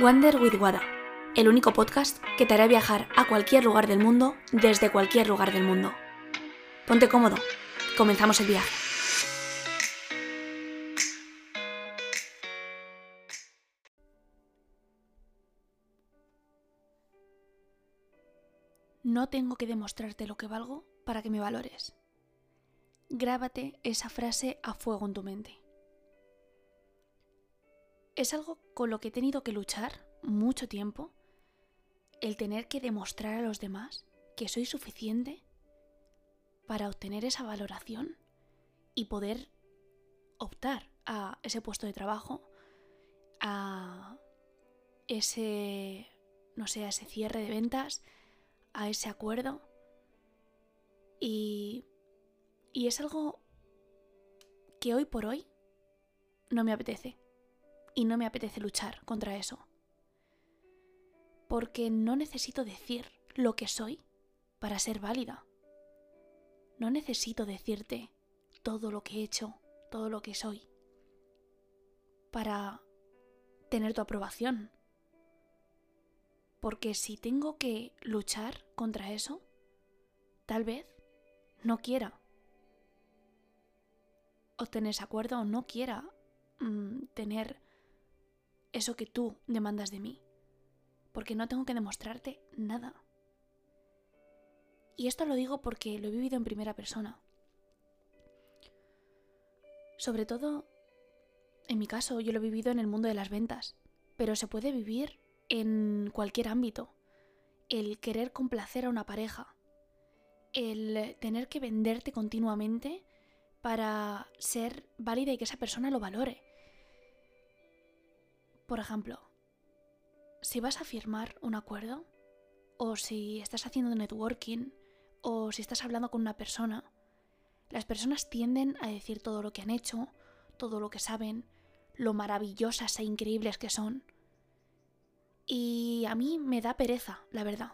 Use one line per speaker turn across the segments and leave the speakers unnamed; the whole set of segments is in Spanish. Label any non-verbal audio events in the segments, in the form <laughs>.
Wander with Wada, el único podcast que te hará viajar a cualquier lugar del mundo desde cualquier lugar del mundo. Ponte cómodo, comenzamos el viaje. No tengo que demostrarte lo que valgo para que me valores. Grábate esa frase a fuego en tu mente. Es algo con lo que he tenido que luchar mucho tiempo, el tener que demostrar a los demás que soy suficiente para obtener esa valoración y poder optar a ese puesto de trabajo, a ese, no sé, a ese cierre de ventas, a ese acuerdo. Y, y es algo que hoy por hoy no me apetece y no me apetece luchar contra eso. Porque no necesito decir lo que soy para ser válida. No necesito decirte todo lo que he hecho, todo lo que soy, para tener tu aprobación. Porque si tengo que luchar contra eso, tal vez no quiera obtener ese acuerdo o no quiera mm, tener eso que tú demandas de mí, porque no tengo que demostrarte nada. Y esto lo digo porque lo he vivido en primera persona. Sobre todo, en mi caso, yo lo he vivido en el mundo de las ventas, pero se puede vivir en cualquier ámbito. El querer complacer a una pareja, el tener que venderte continuamente para ser válida y que esa persona lo valore. Por ejemplo, si vas a firmar un acuerdo, o si estás haciendo networking, o si estás hablando con una persona, las personas tienden a decir todo lo que han hecho, todo lo que saben, lo maravillosas e increíbles que son. Y a mí me da pereza, la verdad,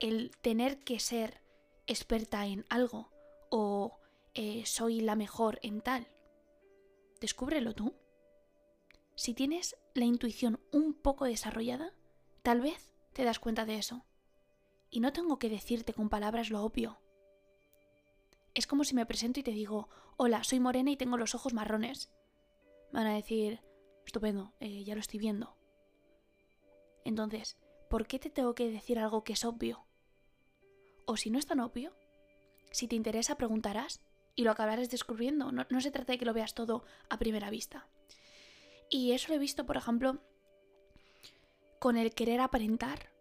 el tener que ser experta en algo o eh, soy la mejor en tal. Descúbrelo tú. Si tienes la intuición un poco desarrollada, tal vez te das cuenta de eso. Y no tengo que decirte con palabras lo obvio. Es como si me presento y te digo, hola, soy morena y tengo los ojos marrones. Van a decir, estupendo, eh, ya lo estoy viendo. Entonces, ¿por qué te tengo que decir algo que es obvio? O si no es tan obvio, si te interesa preguntarás y lo acabarás descubriendo. No, no se trata de que lo veas todo a primera vista. Y eso lo he visto, por ejemplo, con el querer aparentar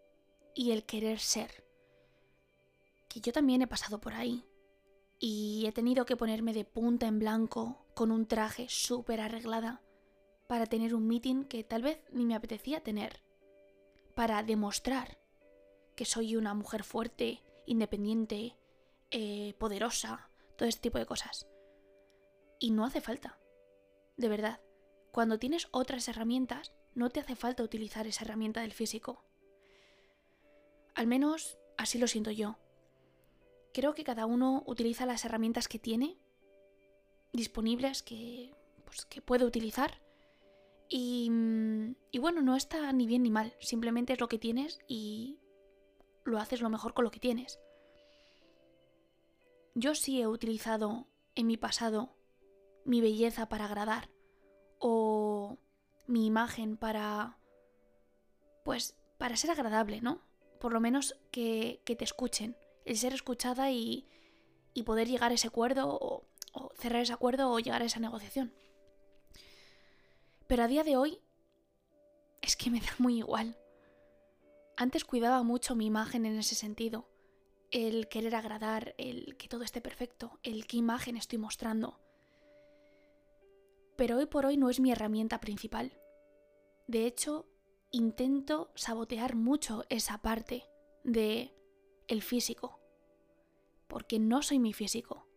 y el querer ser. Que yo también he pasado por ahí. Y he tenido que ponerme de punta en blanco con un traje súper arreglada para tener un meeting que tal vez ni me apetecía tener. Para demostrar que soy una mujer fuerte, independiente, eh, poderosa, todo este tipo de cosas. Y no hace falta. De verdad. Cuando tienes otras herramientas, no te hace falta utilizar esa herramienta del físico. Al menos así lo siento yo. Creo que cada uno utiliza las herramientas que tiene disponibles, que, pues, que puede utilizar. Y, mm, y bueno, no está ni bien ni mal, simplemente es lo que tienes y lo haces lo mejor con lo que tienes. Yo sí he utilizado en mi pasado mi belleza para agradar o mi imagen para, pues, para ser agradable, ¿no? Por lo menos que, te escuchen, el ser escuchada y, y poder llegar a ese acuerdo o cerrar ese acuerdo o llegar a esa negociación. Pero a día de hoy es que me <laughs> da muy igual. Antes cuidaba mucho mi imagen en ese sentido. El querer agradar, el que todo esté perfecto, el qué imagen estoy mostrando pero hoy por hoy no es mi herramienta principal. De hecho, intento sabotear mucho esa parte de el físico, porque no soy mi físico.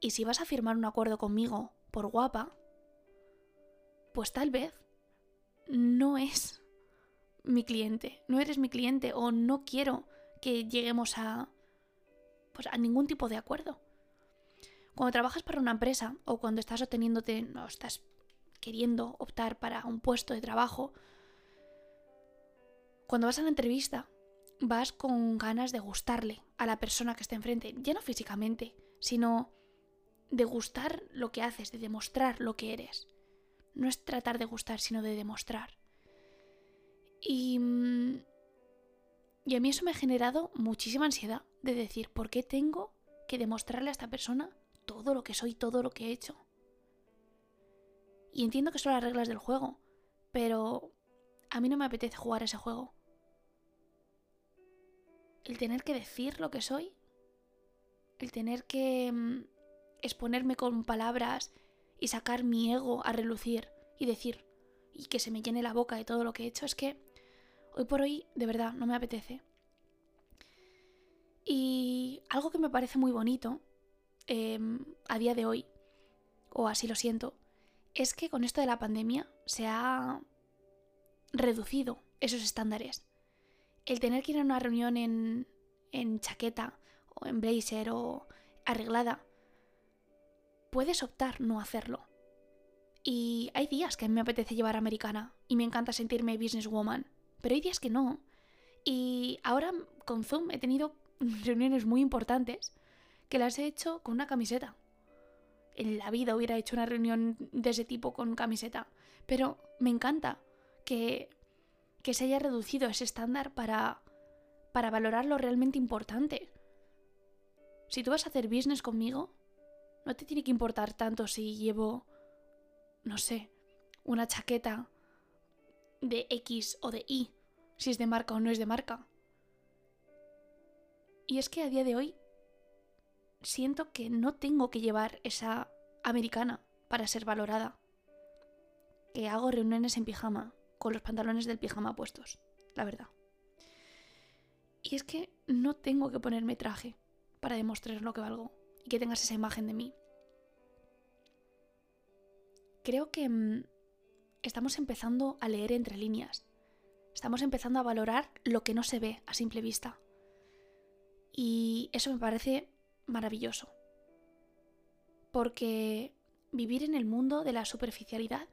Y si vas a firmar un acuerdo conmigo por guapa, pues tal vez no es mi cliente, no eres mi cliente o no quiero que lleguemos a pues a ningún tipo de acuerdo. Cuando trabajas para una empresa o cuando estás obteniéndote, o estás queriendo optar para un puesto de trabajo, cuando vas a la entrevista, vas con ganas de gustarle a la persona que está enfrente, ya no físicamente, sino de gustar lo que haces, de demostrar lo que eres. No es tratar de gustar, sino de demostrar. Y, mm, y a mí eso me ha generado muchísima ansiedad de decir, ¿por qué tengo que demostrarle a esta persona todo lo que soy, todo lo que he hecho? Y entiendo que son las reglas del juego, pero a mí no me apetece jugar ese juego. El tener que decir lo que soy, el tener que mm, exponerme con palabras y sacar mi ego a relucir y decir y que se me llene la boca de todo lo que he hecho, es que hoy por hoy de verdad no me apetece. Y algo que me parece muy bonito em, a día de hoy, o así lo siento, es que con esto de la pandemia se ha reducido esos estándares. El tener que ir a una reunión en, en chaqueta o en blazer o arreglada, puedes optar no hacerlo. Y hay días que a mí me apetece llevar americana y me encanta sentirme businesswoman, pero hay días que no. Y ahora con Zoom he tenido <laughs> reuniones muy importantes que las he hecho con una camiseta. En la vida hubiera hecho una reunión de ese tipo con camiseta, pero me encanta que, que se haya reducido ese estándar para, para valorar lo realmente importante. Si tú vas a hacer business conmigo, no te tiene que importar tanto si llevo, no sé, una chaqueta de X o de Y, si es de marca o no es de marca. Y es que a día de hoy siento que no tengo que llevar esa americana para ser valorada. Que hago reuniones en pijama, con los pantalones del pijama puestos, la verdad. Y es que no tengo que ponerme traje para demostrar lo que valgo y que tengas esa imagen de mí. Creo que mm, estamos empezando a leer entre líneas. Estamos empezando a valorar lo que no se ve a simple vista. Y eso me parece maravilloso. Porque vivir en el mundo de la superficialidad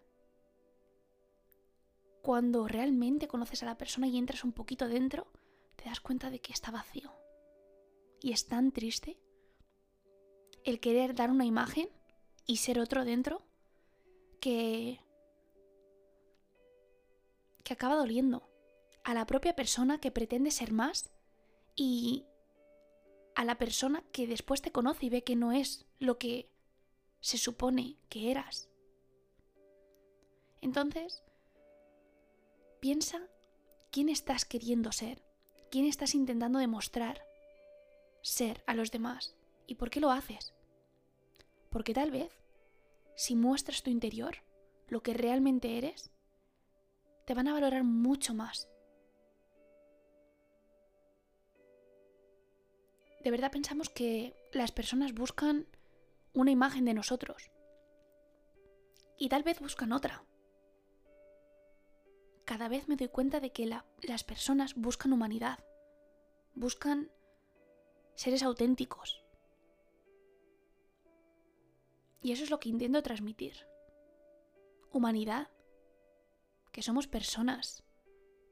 cuando realmente conoces a la persona y entras un poquito dentro, te das cuenta de que está vacío. Y es tan triste el querer dar una imagen y ser otro dentro que que acaba doliendo a la propia persona que pretende ser más y a la persona que después te conoce y ve que no es lo que se supone que eras. Entonces, Piensa quién estás queriendo ser, quién estás intentando demostrar ser a los demás y por qué lo haces. Porque tal vez, si muestras tu interior, lo que realmente eres, te van a valorar mucho más. De verdad pensamos que las personas buscan una imagen de nosotros. Y tal vez buscan otra. Cada vez me doy cuenta de que las personas buscan humanidad, buscan seres auténticos. Y eso es lo que intento transmitir. Humanidad, que somos personas,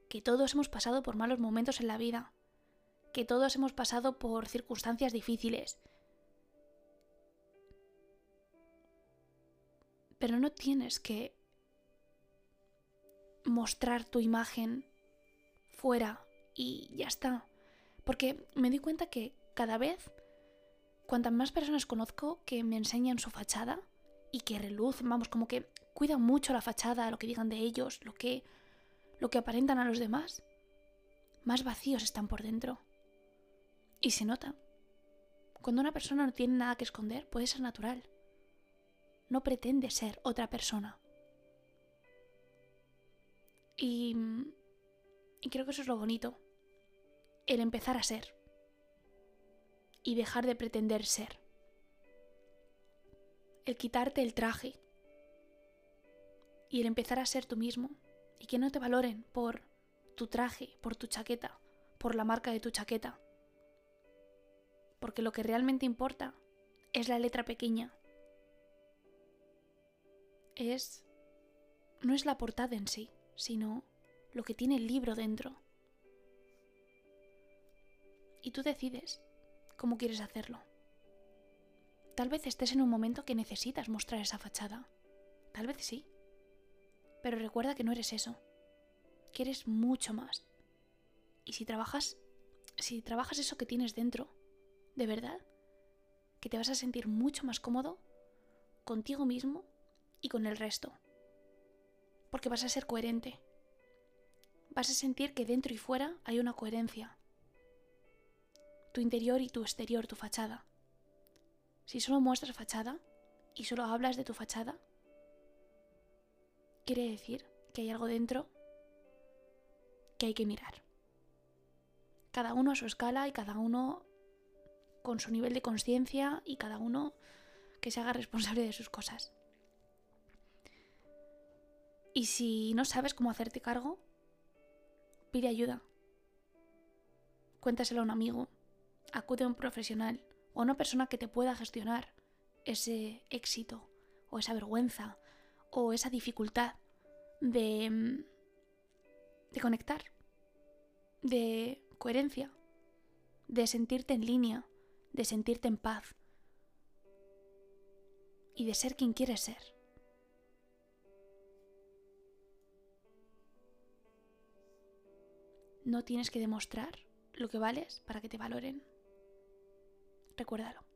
que todos hemos pasado por malos momentos en la vida, que todos hemos pasado por circunstancias difíciles. Pero no tienes que mostrar tu imagen fuera y ya está. Porque me di cuenta que cada vez, cuantas más personas conozco que me enseñan su fachada y que relucen, vamos, como que cuidan mucho la fachada, lo que digan de ellos, lo que, lo que aparentan a los demás, más vacíos están por dentro. Y se nota. Cuando una persona no tiene nada que esconder, puede ser natural. No pretende ser otra persona. Y, y creo que eso es lo bonito. El empezar a ser. Y dejar de pretender ser. El quitarte el traje. Y el empezar a ser tú mismo. Y que no te valoren por tu traje, por tu chaqueta, por la marca de tu chaqueta. Porque lo que realmente importa es la letra pequeña. Es... no es la portada en sí sino lo que tiene el libro dentro. Y tú decides cómo quieres hacerlo. Tal vez estés en un momento que necesitas mostrar esa fachada. Tal vez sí. Pero recuerda que no eres eso. Que eres mucho más. Y si trabajas, si trabajas eso que tienes dentro, de verdad, que te vas a sentir mucho más cómodo contigo mismo y con el resto. Porque vas a ser coherente. Vas a sentir que dentro y fuera hay una coherencia. Tu interior y tu exterior, tu fachada. Si solo muestras fachada y solo hablas de tu fachada, quiere decir que hay algo dentro que hay que mirar. Cada uno a su escala y cada uno con su nivel de conciencia y cada uno que se haga responsable de sus cosas. Y si no sabes cómo hacerte cargo, pide ayuda. Cuéntaselo a un amigo, acude a un profesional o a una persona que te pueda gestionar ese éxito o esa vergüenza o esa dificultad de, mm, de conectar, de coherencia, de sentirte en línea, de sentirte en paz y de ser quien quieres ser. No tienes que demostrar lo que vales para que te valoren. Recuérdalo.